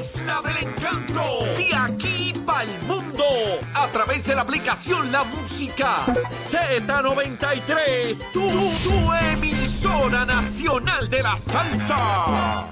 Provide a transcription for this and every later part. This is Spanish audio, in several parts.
isla del encanto. De aquí para el mundo. A través de la aplicación La Música Z93. Tu, tu emisora nacional de la salsa.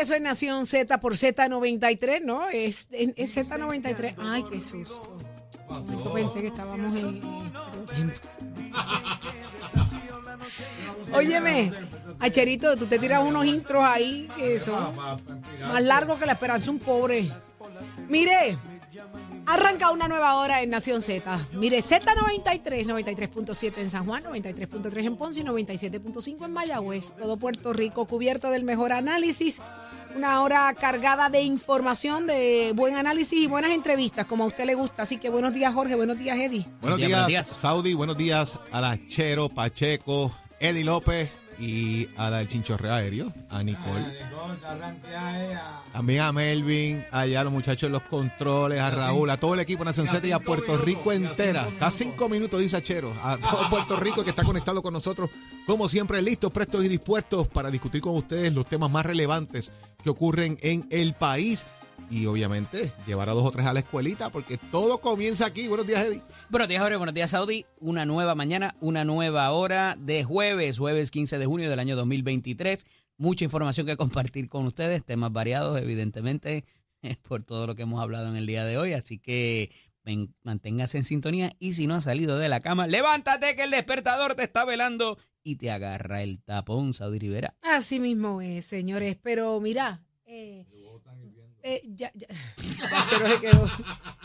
Regreso en Nación Z por Z93, ¿no? Es, es- es Z93. Ay, qué susto. Momento pensé que estábamos en. Óyeme, Acherito, tú te tiras unos intros ahí que son más largos que la esperanza un pobre. Mire, Arranca una nueva hora en Nación Z. Mire, Z93, 93.7 en San Juan, 93.3 en Ponce y 97.5 en Mayagüez. Todo Puerto Rico cubierto del mejor análisis. Una hora cargada de información, de buen análisis y buenas entrevistas, como a usted le gusta. Así que buenos días, Jorge. Buenos días, Eddie. Buenos días, días, buenos días. Saudi. Buenos días a la Chero, Pacheco, Eddie López y a la del Chinchorreo Aéreo, a Nicole. También a Melvin, allá a los muchachos de los controles, a Raúl, a todo el equipo Z y a Puerto Rico entera. Está cinco minutos, dice Chero. A todo Puerto Rico que está conectado con nosotros, como siempre, listos, prestos y dispuestos para discutir con ustedes los temas más relevantes que ocurren en el país. Y obviamente llevar a dos o tres a la escuelita, porque todo comienza aquí. Buenos días, Eddie. Buenos días, Jorge. Buenos días, Saudi. Una nueva mañana, una nueva hora de jueves, jueves 15 de junio del año 2023. Mucha información que compartir con ustedes, temas variados, evidentemente, por todo lo que hemos hablado en el día de hoy. Así que ven- manténgase en sintonía y si no has salido de la cama, levántate que el despertador te está velando y te agarra el tapón, Saudi Rivera. Así mismo es, señores. Pero mira, eh, eh, ya, ya. Achero se quedó,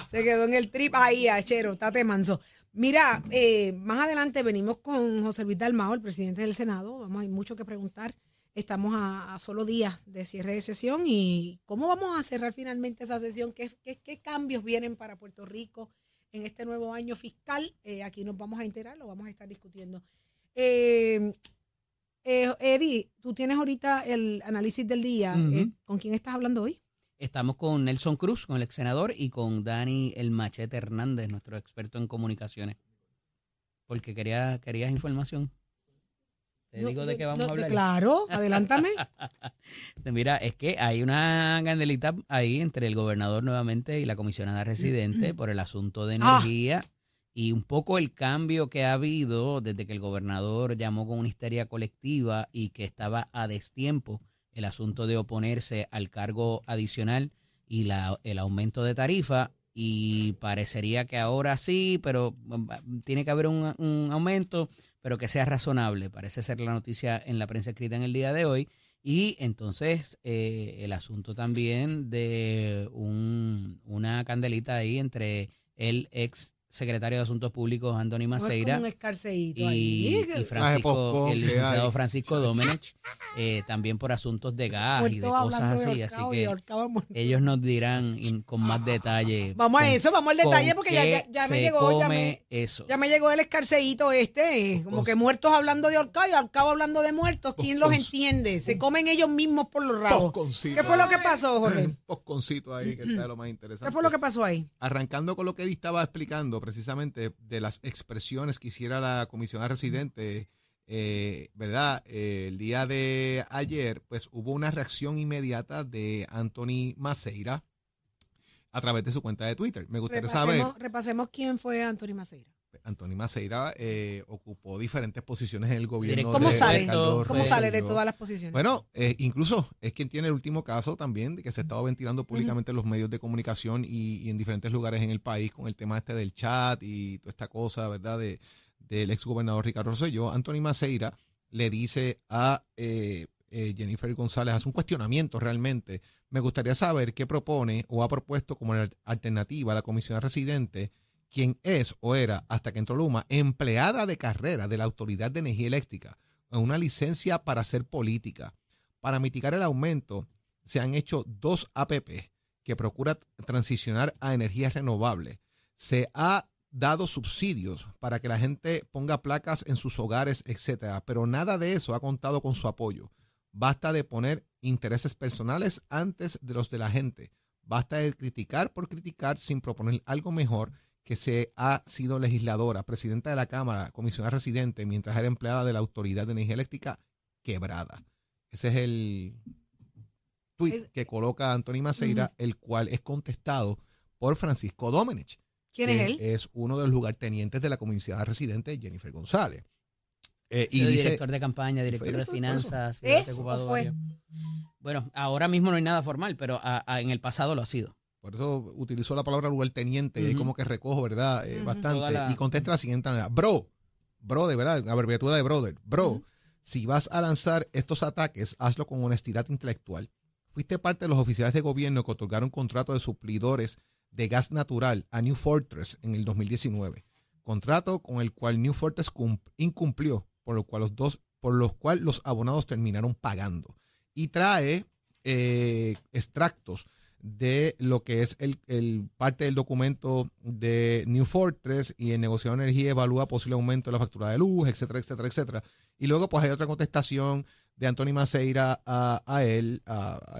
se quedó en el trip ahí, Achero, estate manso. Mira, eh, más adelante venimos con José Luis Dalmao, el presidente del Senado. Vamos, hay mucho que preguntar. Estamos a, a solo días de cierre de sesión y cómo vamos a cerrar finalmente esa sesión. ¿Qué, qué, qué cambios vienen para Puerto Rico en este nuevo año fiscal? Eh, aquí nos vamos a enterar, lo vamos a estar discutiendo. Eh, eh, Eddie, tú tienes ahorita el análisis del día. Eh, ¿Con quién estás hablando hoy? Estamos con Nelson Cruz, con el ex senador, y con Dani El Machete Hernández, nuestro experto en comunicaciones. Porque quería, querías información. Te Yo- digo de qué vamos no, a hablar. Claro, adelántame. Mira, es que hay una candelita ahí entre el gobernador nuevamente y la comisionada residente por el asunto de Ah. energía y un poco el cambio que ha habido desde que el gobernador llamó con una histeria colectiva y que estaba a destiempo el asunto de oponerse al cargo adicional y la, el aumento de tarifa y parecería que ahora sí, pero mm, tiene que haber un, un aumento, pero que sea razonable. Parece ser la noticia en la prensa escrita en el día de hoy. Y entonces eh, el asunto también de un, una candelita ahí entre el ex secretario de Asuntos Públicos, Anthony Maceira, un escarceíto y, ahí. y Francisco, el licenciado. Francisco Domenech, eh, también por asuntos de gas y de cosas de así. Así que ellos nos dirán in- con más detalle. Vamos a eso, vamos al detalle porque ya, ya, me llegó, ya me, eso. ya me llegó el escarceíto este, eh, como que muertos hablando de ahorcado y ahorcado hablando de muertos. ¿Quién los entiende? Se comen ellos mismos por los rabos. ¿Qué fue lo que pasó, Jorge? Un posconcito ahí que está de lo más interesante. ¿Qué fue lo que pasó ahí? Arrancando con lo que Eddie estaba explicando precisamente de las expresiones que hiciera la comisionada residente, eh, ¿verdad? Eh, el día de ayer, pues hubo una reacción inmediata de Anthony Maceira a través de su cuenta de Twitter. Me gustaría saber, Repasemos, repasemos quién fue Anthony Maceira. Anthony Maceira eh, ocupó diferentes posiciones en el gobierno. ¿Cómo de sale? Ricardo ¿Cómo sale de todas las posiciones? Bueno, eh, incluso es quien tiene el último caso también de que se ha estado ventilando públicamente en los medios de comunicación y, y en diferentes lugares en el país con el tema este del chat y toda esta cosa, ¿verdad? De, del ex gobernador Ricardo Rosselló. Anthony Maceira le dice a eh, eh, Jennifer González, hace un cuestionamiento realmente. Me gustaría saber qué propone o ha propuesto como al- alternativa a la comisión residente quien es o era, hasta que entró Luma, empleada de carrera de la Autoridad de Energía Eléctrica, con una licencia para hacer política. Para mitigar el aumento, se han hecho dos APP que procura transicionar a energías renovables. Se ha dado subsidios para que la gente ponga placas en sus hogares, etcétera, pero nada de eso ha contado con su apoyo. Basta de poner intereses personales antes de los de la gente. Basta de criticar por criticar sin proponer algo mejor que se ha sido legisladora, presidenta de la Cámara, comisionada residente, mientras era empleada de la Autoridad de Energía Eléctrica, quebrada. Ese es el tweet que coloca Anthony Maceira, el cual es contestado por Francisco Domenech. ¿Quién es él? Es uno de los lugartenientes de la comisionada residente, Jennifer González. Eh, y director de campaña, director de finanzas. ¿Es fue? Bueno, ahora mismo no hay nada formal, pero en el pasado lo ha sido. Por eso utilizó la palabra lugarteniente y como que recojo, ¿verdad? Eh, bastante. Y contesta la siguiente manera. Bro, bro, de verdad, abreviatura de brother. Bro, si vas a lanzar estos ataques, hazlo con honestidad intelectual. Fuiste parte de los oficiales de gobierno que otorgaron contrato de suplidores de gas natural a New Fortress en el 2019. Contrato con el cual New Fortress incumplió, por lo cual los dos, por los cual los abonados terminaron pagando. Y trae eh, extractos de lo que es el, parte del documento de New Fortress y el negociado de energía evalúa posible aumento de la factura de luz, etcétera, etcétera, etcétera. Y luego pues hay otra contestación de Anthony Maceira a, él,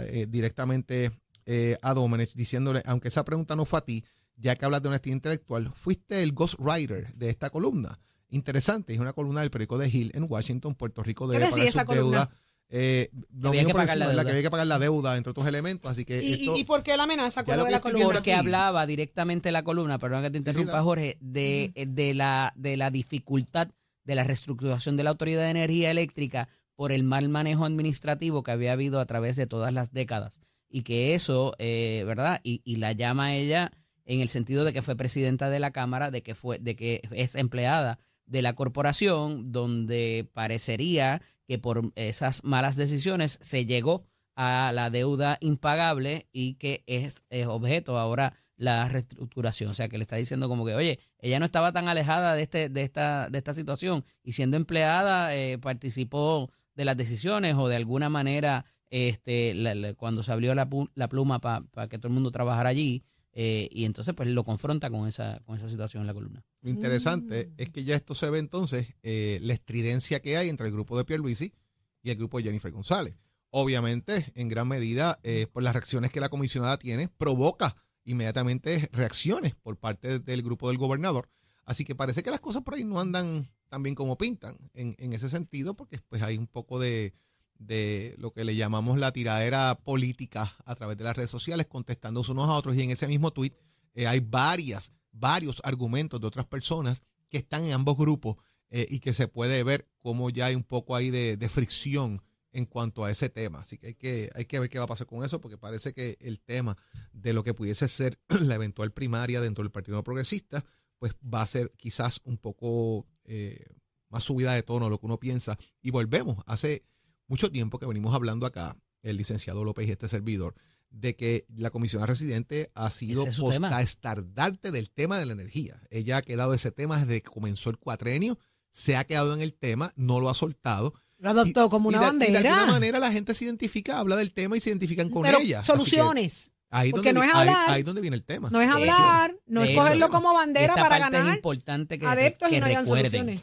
eh, directamente eh, a Domenech, diciéndole, aunque esa pregunta no fue a ti, ya que hablas de honestidad intelectual, fuiste el ghostwriter de esta columna. Interesante, es una columna del periódico de Hill en Washington, Puerto Rico debe pagar esa deuda. Eh, había que, pagar la deuda. que había que pagar la deuda entre otros elementos. Así que ¿Y, y, por qué la amenaza con de la columna? Porque hablaba directamente la columna, perdón que te interrumpa, Jorge, de, de, la, de la dificultad de la reestructuración de la Autoridad de Energía Eléctrica por el mal manejo administrativo que había habido a través de todas las décadas. Y que eso, eh, ¿verdad? Y, y la llama ella en el sentido de que fue presidenta de la Cámara, de que, fue, de que es empleada de la corporación, donde parecería que por esas malas decisiones se llegó a la deuda impagable y que es, objeto ahora la reestructuración. O sea, que le está diciendo como que, oye, ella no estaba tan alejada de, este, de, esta, de esta situación y siendo empleada eh, participó de las decisiones o de alguna manera este, cuando se abrió la, la pluma para que todo el mundo trabajara allí, eh, y entonces pues lo confronta con esa, con esa situación en la columna. Lo interesante mm. es que ya esto se ve entonces eh, la estridencia que hay entre el grupo de Pierluisi y el grupo de Jennifer González. Obviamente, en gran medida, eh, por las reacciones que la comisionada tiene, provoca inmediatamente reacciones por parte del grupo del gobernador. Así que parece que las cosas por ahí no andan tan bien como pintan en, en ese sentido, porque pues hay un poco de, de lo que le llamamos la tiradera política a través de las redes sociales, contestándose unos a otros. Y en ese mismo tweet eh, hay varias, varios argumentos de otras personas que están en ambos grupos eh, y que se puede ver cómo ya hay un poco ahí de, fricción en cuanto a ese tema. Así que hay, que hay que ver qué va a pasar con eso, porque parece que el tema de lo que pudiese ser la eventual primaria dentro del Partido Progresista, pues va a ser quizás un poco eh, más subida de tono de lo que uno piensa. Y volvemos, hace mucho tiempo que venimos hablando acá, el licenciado López y este servidor, de que la comisión residente ha sido estardarte del tema de la energía. Ella ha quedado ese tema desde que comenzó el cuatrenio, se ha quedado en el tema, no lo ha soltado. Lo adoptó como una bandera. de alguna manera la gente se identifica, habla del tema y se identifican con Pero ella. Soluciones. Ahí porque donde, no es hablar. Ahí, donde viene el tema. No es hablar, no es cogerlo como bandera para ganar. Es importante que, adeptos y no hayan soluciones.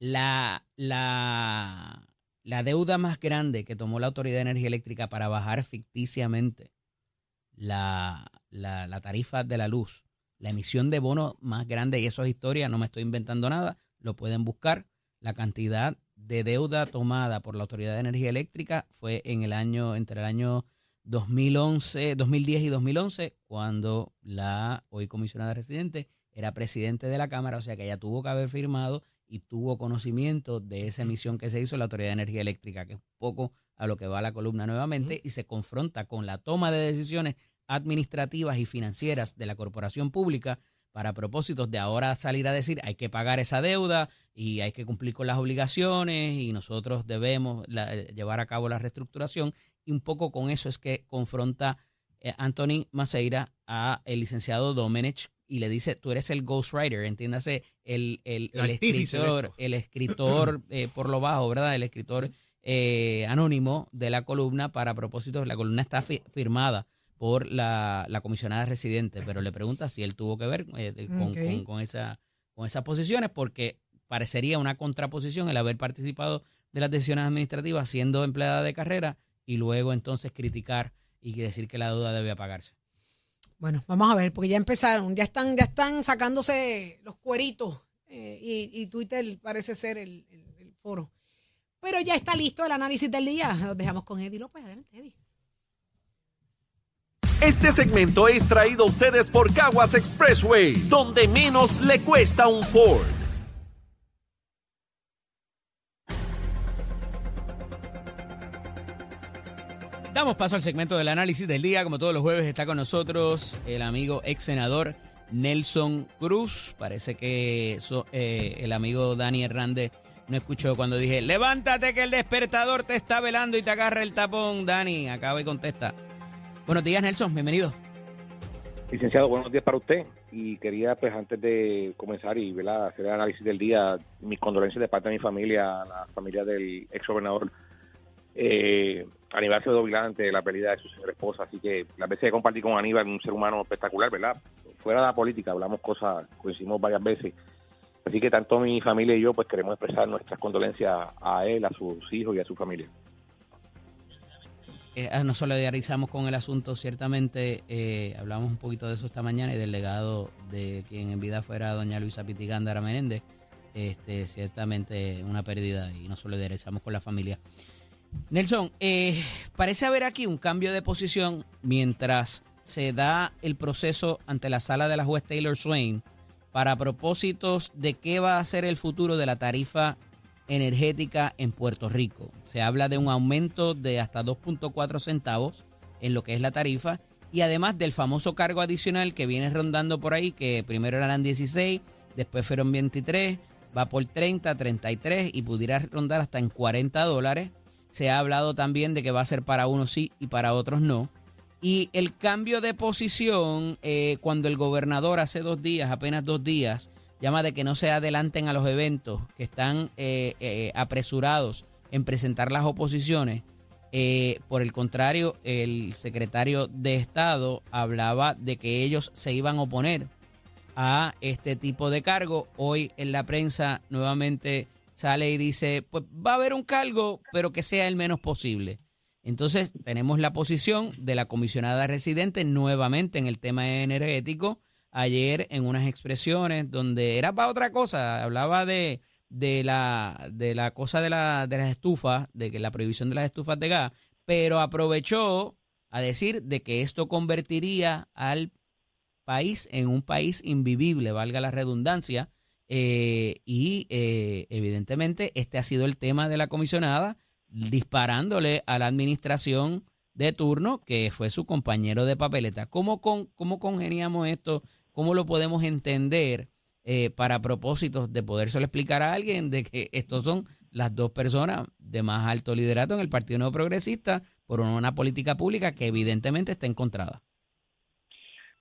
La, la, la deuda más grande que tomó la Autoridad de Energía Eléctrica para bajar ficticiamente la, tarifa de la luz, la emisión de bonos más grande, y eso es historia, no me estoy inventando nada, lo pueden buscar. La cantidad de deuda tomada por la Autoridad de Energía Eléctrica fue en el año, entre el año 2011, 2010 y 2011, cuando la hoy comisionada residente era presidente de la Cámara, o sea que ella tuvo que haber firmado y tuvo conocimiento de esa emisión que se hizo en la Autoridad de Energía Eléctrica, que es un poco a lo que va la columna nuevamente, y se confronta con la toma de decisiones administrativas y financieras de la corporación pública para propósitos de ahora salir a decir hay que pagar esa deuda y hay que cumplir con las obligaciones y nosotros debemos eh, llevar a cabo la reestructuración y un poco con eso es que confronta eh, Anthony Maceira a el licenciado Domenech y le dice, tú eres el ghostwriter, entiéndase, el, el, el, escritor, el escritor eh, por lo bajo, ¿verdad? El escritor eh, anónimo de la columna para propósitos, la columna está firmada por la, la comisionada residente, pero le pregunta si él tuvo que ver eh, con, con, con, esa, con esas posiciones, porque parecería una contraposición el haber participado de las decisiones administrativas siendo empleada de carrera y luego entonces criticar y decir que la deuda debe pagarse. Bueno, vamos a ver, porque ya empezaron, ya están, ya están sacándose los cueritos eh, y, Twitter parece ser el, foro. Pero ya está listo el análisis del día. Los dejamos con Eddie López. Adelante, Eddie. Este segmento es traído a ustedes por Caguas Expressway, donde menos le cuesta un Ford. Damos paso al segmento del análisis del día. Como todos los jueves está con nosotros el amigo ex senador Nelson Cruz. Parece que eh, el amigo Dani Hernández no escuchó cuando dije, levántate que el despertador te está velando y te agarra el tapón. Dani, acaba y contesta. Buenos días, Nelson. Bienvenido. Licenciado, buenos días para usted. Y quería, pues, antes de comenzar y hacer el análisis del día, mis condolencias de parte de mi familia, a la familia del ex gobernador eh, Aníbal se ante la pérdida de su señora esposa. Así que las veces que compartí con Aníbal, un ser humano espectacular, ¿verdad? Fuera de la política, hablamos cosas, coincidimos varias veces. Así que tanto mi familia y yo, pues queremos expresar nuestras condolencias a él, a sus hijos y a su familia. Eh, ah, nos solidarizamos con el asunto, ciertamente eh, hablamos un poquito de eso esta mañana y del legado de quien en vida fuera doña Luisa Pitigándara Menéndez, este, ciertamente una pérdida y nos solidarizamos con la familia. Nelson, eh, parece haber aquí un cambio de posición mientras se da el proceso ante la sala de la juez Taylor Swain para propósitos de qué va a ser el futuro de la tarifa energética en Puerto Rico. Se habla de un aumento de hasta 2.4 centavos en lo que es la tarifa y además del famoso cargo adicional que viene rondando por ahí, que primero eran 16, después fueron 23, va por 30, 33 y pudiera rondar hasta en 40 dólares se ha hablado también de que va a ser para unos sí y para otros no. Y el cambio de posición, eh, cuando el gobernador hace dos días, apenas dos días, llama de que no se adelanten a los eventos, que están eh, eh, apresurados en presentar las oposiciones. por el contrario, el secretario de Estado hablaba de que ellos se iban a oponer a este tipo de cargo. Hoy en la prensa nuevamente sale y dice, pues va a haber un cargo, pero que sea el menos posible. Entonces tenemos la posición de la comisionada residente nuevamente en el tema energético. Ayer en unas expresiones donde era para otra cosa, hablaba de, de, la, de la cosa de, la, de las estufas, de que la prohibición de las estufas de gas, pero aprovechó a decir de que esto convertiría al país en un país invivible, valga la redundancia, eh, y eh, evidentemente este ha sido el tema de la comisionada, disparándole a la administración de turno, que fue su compañero de papeleta. ¿Cómo, con, cómo congeniamos esto? ¿Cómo lo podemos entender eh, para propósitos de podérselo explicar a alguien de que estos son las dos personas de más alto liderato en el Partido Nuevo Progresista por una política pública que evidentemente está encontrada?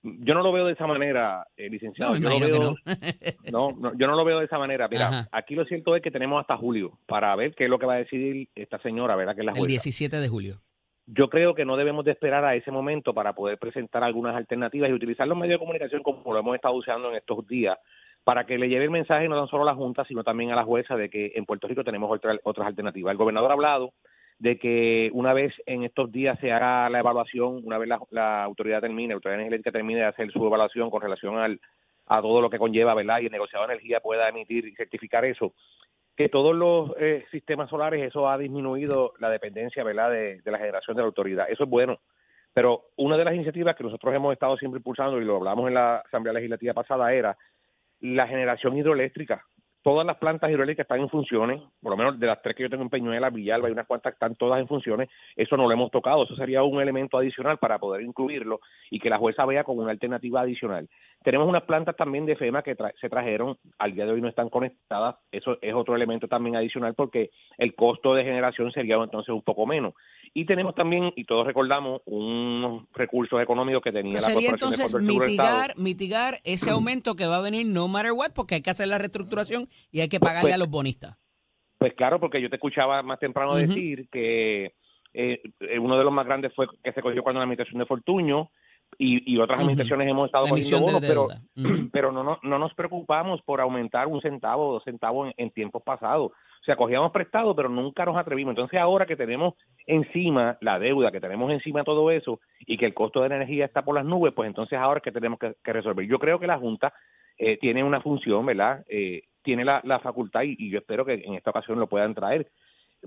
Yo no lo veo de esa manera, eh, licenciado. yo, no. yo no lo veo de esa manera. Mira, aquí lo cierto es que tenemos hasta julio para ver qué es lo que va a decidir esta señora, ¿verdad? Que es la El 17 de julio. Yo creo que no debemos de esperar a ese momento para poder presentar algunas alternativas y utilizar los medios de comunicación como lo hemos estado usando en estos días para que le lleve el mensaje no tan solo a la Junta, sino también a la jueza de que en Puerto Rico tenemos otras alternativas. El gobernador ha hablado de que una vez en estos días se haga la evaluación, una vez la, autoridad termine, la autoridad energética termine de hacer su evaluación con relación al, a todo lo que conlleva, ¿verdad? Y el negociado de energía pueda emitir y certificar eso, que todos los eh, sistemas solares, eso ha disminuido la dependencia, ¿verdad?, de, de la generación de la autoridad. Eso es bueno. Pero una de las iniciativas que nosotros hemos estado siempre impulsando, y lo hablamos en la Asamblea Legislativa pasada, era la generación hidroeléctrica todas las plantas hidroeléctricas están en funciones, por lo menos de las tres que yo tengo en Peñuela, Villalba y unas cuantas están todas en funciones, eso no lo hemos tocado, eso sería un elemento adicional para poder incluirlo y que la jueza vea como una alternativa adicional. Tenemos unas plantas también de FEMA que se trajeron, al día de hoy no están conectadas, eso es otro elemento también adicional porque el costo de generación sería entonces un poco menos. Y tenemos también, y todos recordamos, unos recursos económicos que tenía la sería entonces mitigar, mitigar ese aumento que va a venir no matter what, porque hay que hacer la reestructuración y hay que pagarle pues a los bonistas. Pues claro, porque yo te escuchaba más temprano decir que eh, uno de los más grandes fue que se cogió cuando la administración de Fortuño, y, otras administraciones hemos estado cogiendo bonos, pero, pero no, no, no nos preocupamos por aumentar un centavo o dos centavos en, tiempos pasados. O sea, cogíamos prestado, pero nunca nos atrevimos. Entonces, ahora que tenemos encima la deuda, que tenemos encima todo eso y que el costo de energía está por las nubes, pues entonces ahora es que tenemos que, resolver. Yo creo que la Junta eh, tiene una función, ¿verdad? Eh, tiene la, la facultad y, yo espero que en esta ocasión lo puedan traer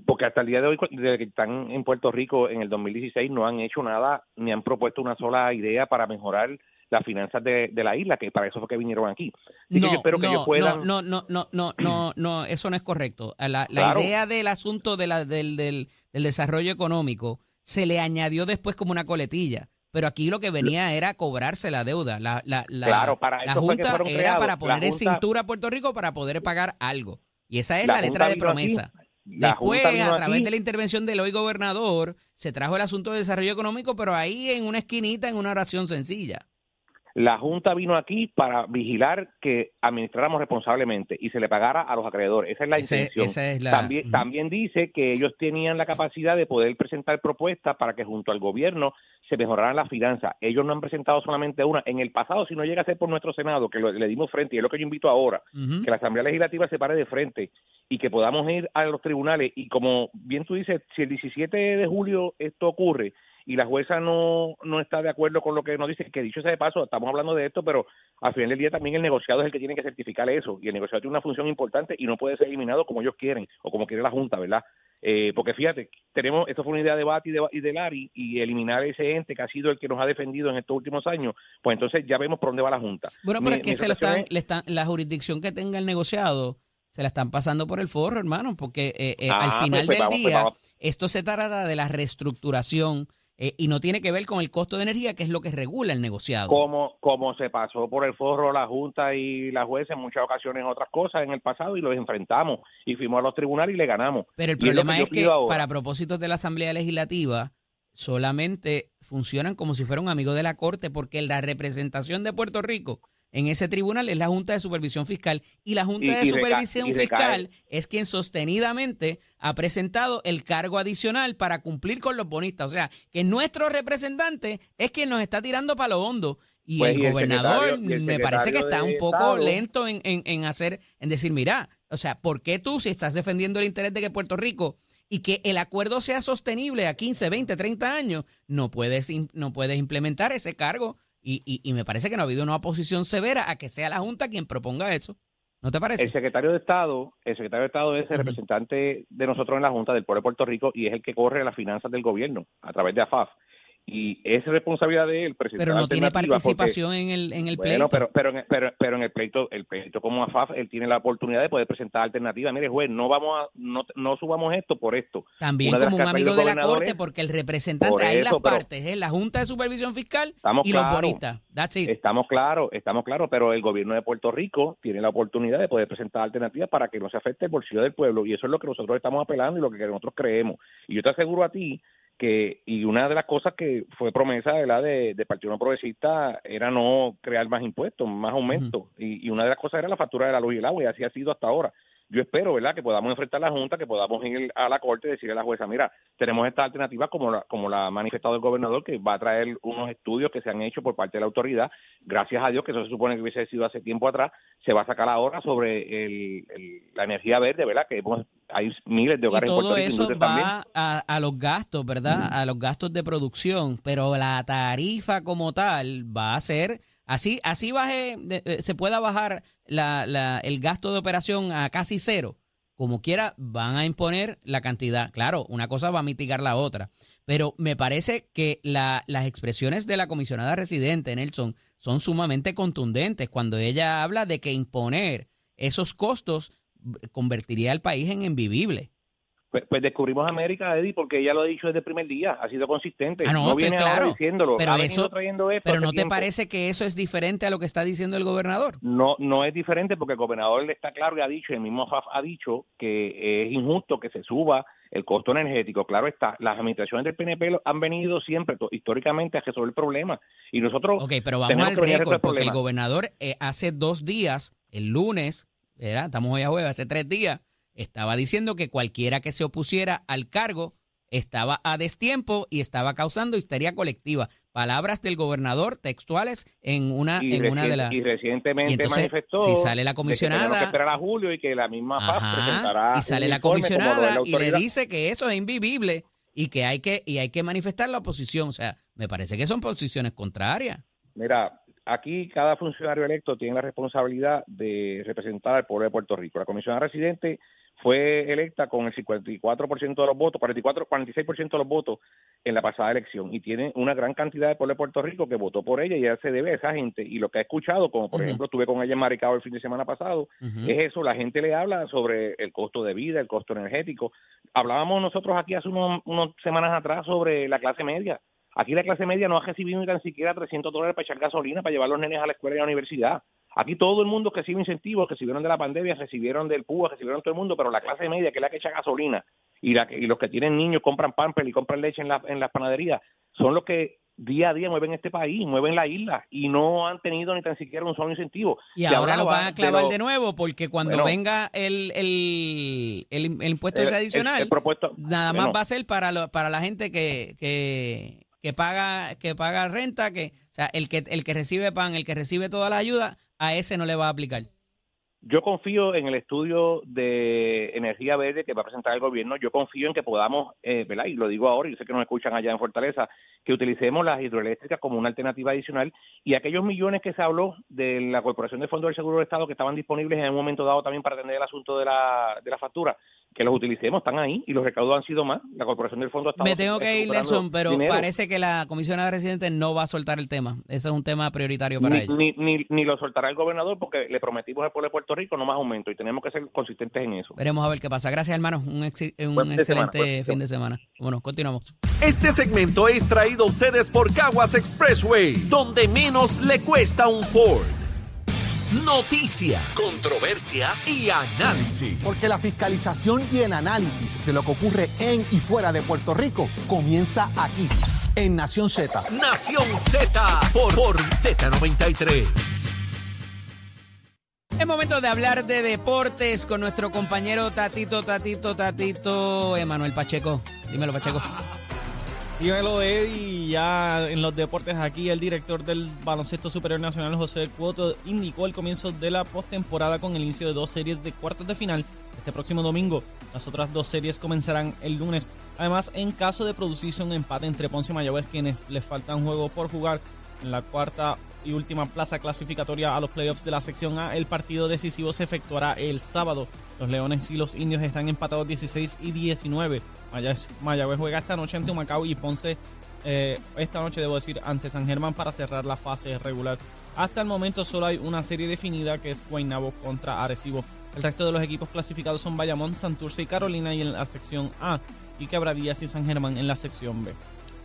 porque hasta el día de hoy, desde que están en Puerto Rico en el 2016, no han hecho nada ni han propuesto una sola idea para mejorar las finanzas de, la isla, que para eso fue que vinieron aquí. no, yo espero que no, puedan... No, no, no, no, no, no, eso no es correcto. La, la idea del asunto de la, del, del, desarrollo económico se le añadió después como una coletilla. Pero aquí lo que venía era cobrarse la deuda. La, la, la, claro, para la Junta era para poner en cintura a Puerto Rico para poder pagar algo. Y esa es la, letra de promesa. Después, a través de la intervención del hoy gobernador, se trajo el asunto de desarrollo económico, pero ahí en una esquinita, en una oración sencilla. La Junta vino aquí para vigilar que administráramos responsablemente y se le pagara a los acreedores. Esa es la intención. también, también dice que ellos tenían la capacidad de poder presentar propuestas para que junto al gobierno se mejoraran las finanzas. Ellos no han presentado solamente una. En el pasado, si no llega a ser por nuestro Senado, que le dimos frente, y es lo que yo invito ahora, que la Asamblea Legislativa se pare de frente y que podamos ir a los tribunales. Y como bien tú dices, si el 17 de julio esto ocurre, y la jueza no, no está de acuerdo con lo que nos dice, que dicho sea de paso, estamos hablando de esto, pero al final del día también el negociado es el que tiene que certificar eso, y el negociado tiene una función importante y no puede ser eliminado como ellos quieren, o como quiere la Junta, ¿verdad? Eh, porque fíjate, tenemos, esto fue una idea de Bati y de, Lari, y eliminar ese ente que ha sido el que nos ha defendido en estos últimos años, pues entonces ya vemos por dónde va la Junta. Bueno, pero es que se lo están, le están, la jurisdicción que tenga el negociado se la están pasando por el forro, hermano, porque eh, eh, al ah, final pues, pues del pues, día esto se trata de la reestructuración eh, y no tiene que ver con el costo de energía, que es lo que regula el negociado. Como, como se pasó por el forro la Junta y la jueza en muchas ocasiones otras cosas en el pasado y los enfrentamos y fuimos a los tribunales y le ganamos. Pero el problema es, que, para propósitos de la Asamblea Legislativa solamente funcionan como si fuera un amigo de la Corte porque la representación de Puerto Rico en ese tribunal es la Junta de Supervisión Fiscal y la Junta de Supervisión Fiscal es quien sostenidamente ha presentado el cargo adicional para cumplir con los bonistas. O sea, que nuestro representante es quien nos está tirando para lo hondo. Y pues, el gobernador me parece que está un poco lento en, en, hacer, en decir, mira, o sea, ¿por qué tú si estás defendiendo el interés de que Puerto Rico y que el acuerdo sea sostenible a 15, 20, 30 años, no puedes, no puedes implementar ese cargo y, y, me parece que no ha habido una oposición severa a que sea la Junta quien proponga eso. ¿No te parece? El secretario de Estado, el secretario de Estado es el representante de nosotros en la Junta del Pueblo de Puerto Rico y es el que corre las finanzas del gobierno a través de AFAF y es responsabilidad de él presentar Pero no tiene participación en el en el pleito. pero pero en, pero, pero en el pleito el pleito como AFAF él tiene la oportunidad de poder presentar alternativas. Mire, juez, no vamos a no, no subamos esto por esto. También como un amigo de la corte porque el representante ahí las partes, es la Junta de Supervisión Fiscal y los bonistas. Estamos claros, estamos claros, pero el gobierno de Puerto Rico tiene la oportunidad de poder presentar alternativas para que no se afecte el bolsillo del pueblo y eso es lo que nosotros estamos apelando y lo que nosotros creemos. Y yo te aseguro a ti que y una de las cosas que fue promesa de la de, Partido No Progresista era no crear más impuestos, más aumentos y, y, una de las cosas era la factura de la luz y el agua y así ha sido hasta ahora yo espero, ¿verdad?, que podamos enfrentar a la Junta, que podamos ir a la Corte y decirle a la jueza, mira, tenemos esta alternativa como la, como la ha manifestado el gobernador, que va a traer unos estudios que se han hecho por parte de la autoridad. Gracias a Dios, que eso se supone que hubiese sido hace tiempo atrás, se va a sacar ahora sobre el, la energía verde, ¿verdad?, que hay miles de hogares y todo en Puerto eso va a, a, los gastos, ¿verdad?, a los gastos de producción, pero la tarifa como tal va a ser Así, así baje, eh, se pueda bajar la, el gasto de operación a casi cero. Como quiera, van a imponer la cantidad. Claro, una cosa va a mitigar la otra. Pero me parece que la, las expresiones de la comisionada residente, Nelson, son sumamente contundentes cuando ella habla de que imponer esos costos convertiría al país en invivible. Pues, pues, descubrimos América, Eddie, porque ella lo ha dicho desde el primer día, ha sido consistente. Ah, no, viene claro, diciéndolo, pero, eso, pero no te parece que eso es diferente a lo que está diciendo el gobernador. No, no es diferente porque el gobernador le está claro y ha dicho, el mismo FAF ha dicho que es injusto que se suba el costo energético. Claro está, las administraciones del PNP han venido siempre históricamente a resolver el problema y nosotros. Ok, pero vamos al récord porque el gobernador eh, hace dos días, el lunes, ¿verdad? estamos hoy a jueves, hace tres días estaba diciendo que cualquiera que se opusiera al cargo estaba a destiempo y estaba causando histeria colectiva. Palabras del gobernador textuales en una, y, en una de las... y recientemente Y entonces, manifestó si sale la que comisionada- que esperar a julio y que la misma paz Ajá, presentará y sale la comisionada y le dice que eso es invivible y que hay que y hay que manifestar la oposición. O sea, me parece que son posiciones contrarias. Mira, aquí cada funcionario electo tiene la responsabilidad de representar al pueblo de Puerto Rico. La comisionada residente fue electa con el 54% de los votos, 44, 46% de los votos en la pasada elección y tiene una gran cantidad de pueblo de Puerto Rico que votó por ella y ella se debe a esa gente. Y lo que ha escuchado, como por ejemplo estuve con ella en Maricao el fin de semana pasado, es eso, la gente le habla sobre el costo de vida, el costo energético. Hablábamos nosotros aquí hace unos, unas semanas atrás sobre la clase media. Aquí la clase media no ha recibido ni tan siquiera 300 dólares para echar gasolina, para llevar a los nenes a la escuela y a la universidad. Aquí todo el mundo recibe incentivos, recibieron de la pandemia, recibieron del PUA, recibieron todo el mundo, pero la clase media, que es la que echa gasolina, y, la que- y los que tienen niños compran pamper y compran leche en, la, en las panaderías, son los que día a día mueven este país, mueven la isla, y no han tenido ni tan siquiera un solo incentivo. Y Se ahora lo van a clavar lo- de nuevo porque cuando Bueno. venga el, el, el, el impuesto el- ese el- adicional, nada bueno, más va a ser para, lo- para la gente que, que, que paga que paga renta, que o sea, el que el que recibe pan, el que recibe toda la ayuda, a ese no le va a aplicar. Yo confío en el estudio de energía verde que va a presentar el gobierno. Yo confío en que podamos, eh, ¿verdad? Y lo digo ahora, yo sé que nos escuchan allá en Fortaleza, que utilicemos las hidroeléctricas como una alternativa adicional y aquellos millones que se habló de la Corporación de Fondos del Seguro del Estado que estaban disponibles en un momento dado también para atender el asunto de la, de la factura, que los utilicemos, están ahí y los recaudos han sido más. La Corporación del Fondo ha estado Me tengo que ir, Nelson, pero dinero. parece que la comisionada residente no va a soltar el tema. Ese es un tema prioritario para ni, ella. ni, ni, ni lo soltará el gobernador porque le prometimos al pueblo de Puerto Rico no más aumento y tenemos que ser consistentes en eso. Veremos a ver qué pasa. Gracias, hermano. Un, exi- un Buen fin de semana, excelente buen fin de fin de semana. Bueno, continuamos. Este segmento es traído a ustedes por Caguas Expressway, donde menos le cuesta un Ford. Noticias, controversias y análisis. Porque la fiscalización y el análisis de lo que ocurre en y fuera de Puerto Rico comienza aquí, en Nación Z. Nación Z por, por Z93. Es momento de hablar de deportes con nuestro compañero Tatito, Tatito, Tatito, Emanuel Pacheco. Dímelo, Pacheco. Dímelo, Eddie. Ya en los deportes aquí, el director del Baloncesto Superior Nacional, José Cuoto, indicó el comienzo de la postemporada con el inicio de dos series de cuartos de final este próximo domingo. Las otras dos series comenzarán el lunes. Además, en caso de producirse un empate entre Ponce y Mayagüez, quienes les faltan juego por jugar en la cuarta y última plaza clasificatoria a los playoffs de la sección A, el partido decisivo se efectuará el sábado. Los Leones y los Indios están empatados 16 y 19. Mayagüez, juega esta noche ante Humacao y Ponce eh, esta noche, debo decir, ante San Germán para cerrar la fase regular. Hasta el momento solo hay una serie definida que es Guaynabo contra Arecibo. El resto de los equipos clasificados son Bayamón, Santurce y Carolina y en la sección A y Quebradillas y San Germán en la sección B.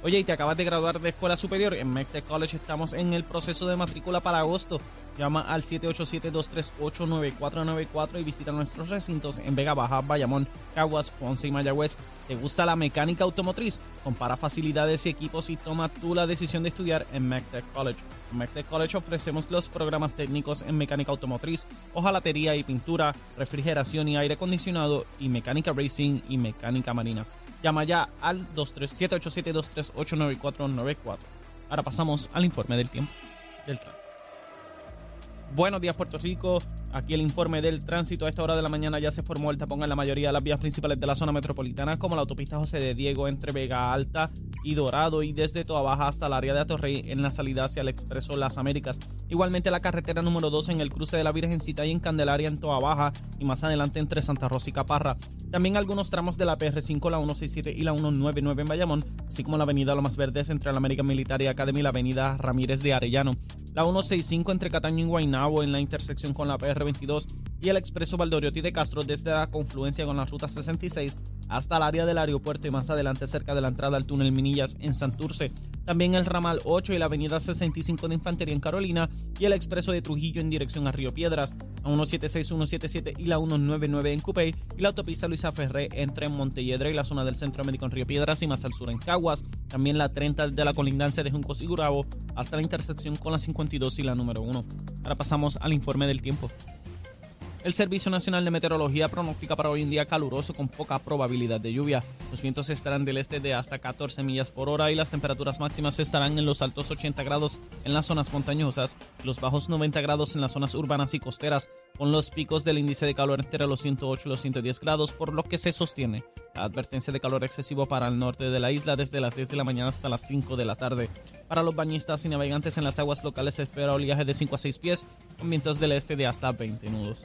Oye, y te acabas de graduar de escuela superior. En Mectec College estamos en el proceso de matrícula para agosto. Llama al 787-238-9494 y visita nuestros recintos en Vega Baja, Bayamón, Caguas, Ponce y Mayagüez. ¿Te gusta la mecánica automotriz? Compara facilidades y equipos y toma tú la decisión de estudiar en Mectec College. En College ofrecemos los programas técnicos en mecánica automotriz, hojalatería y pintura, refrigeración y aire acondicionado y mecánica racing y mecánica marina. Llama ya al 787-238-9494. Ahora pasamos al informe del tiempo del tránsito. Buenos días Puerto Rico, aquí el informe del tránsito. A esta hora de la mañana ya se formó el tapón en la mayoría de las vías principales de la zona metropolitana, como la autopista José de Diego entre Vega Alta y Dorado y desde Toa Baja hasta el área de Atorrey en la salida hacia el Expreso Las Américas. Igualmente la carretera número 2 en el cruce de la Virgencita y en Candelaria en Toa Baja y más adelante entre Santa Rosa y Caparra. También algunos tramos de la PR5, la 167 y la 199 en Bayamón, así como la avenida Lomas Verdes entre la American Military Academy y la avenida Ramírez de Arellano. La 165 entre Cataño y Guaynabo en la intersección con la PR22 y el expreso Valdoriotti de Castro desde la confluencia con la ruta 66 hasta el área del aeropuerto y más adelante cerca de la entrada al túnel Minillas en Santurce. También el ramal 8 y la avenida 65 de Infantería en Carolina y el expreso de Trujillo en dirección a Río Piedras, a 176, 177 y la 199 en Cupey y la autopista Luisa Ferré entre Montelledra y la zona del Centro Médico en Río Piedras y más al sur en Caguas. También la 30 de la colindancia de Juncos y Gurabo hasta la intersección con la 52 y la número 1. Ahora pasamos al informe del tiempo. El Servicio Nacional de Meteorología pronostica para hoy un día caluroso con poca probabilidad de lluvia. Los vientos estarán del este de hasta 14 millas por hora y las temperaturas máximas estarán en los altos 80 grados en las zonas montañosas, los bajos 90 grados en las zonas urbanas y costeras, con los picos del índice de calor entre los 108 y los 110 grados, por lo que se sostiene la advertencia de calor excesivo para el norte de la isla desde las 10 de la mañana hasta las 5 de la tarde. Para los bañistas y navegantes en las aguas locales se espera oleaje de 5 a 6 pies, con vientos del este de hasta 20 nudos.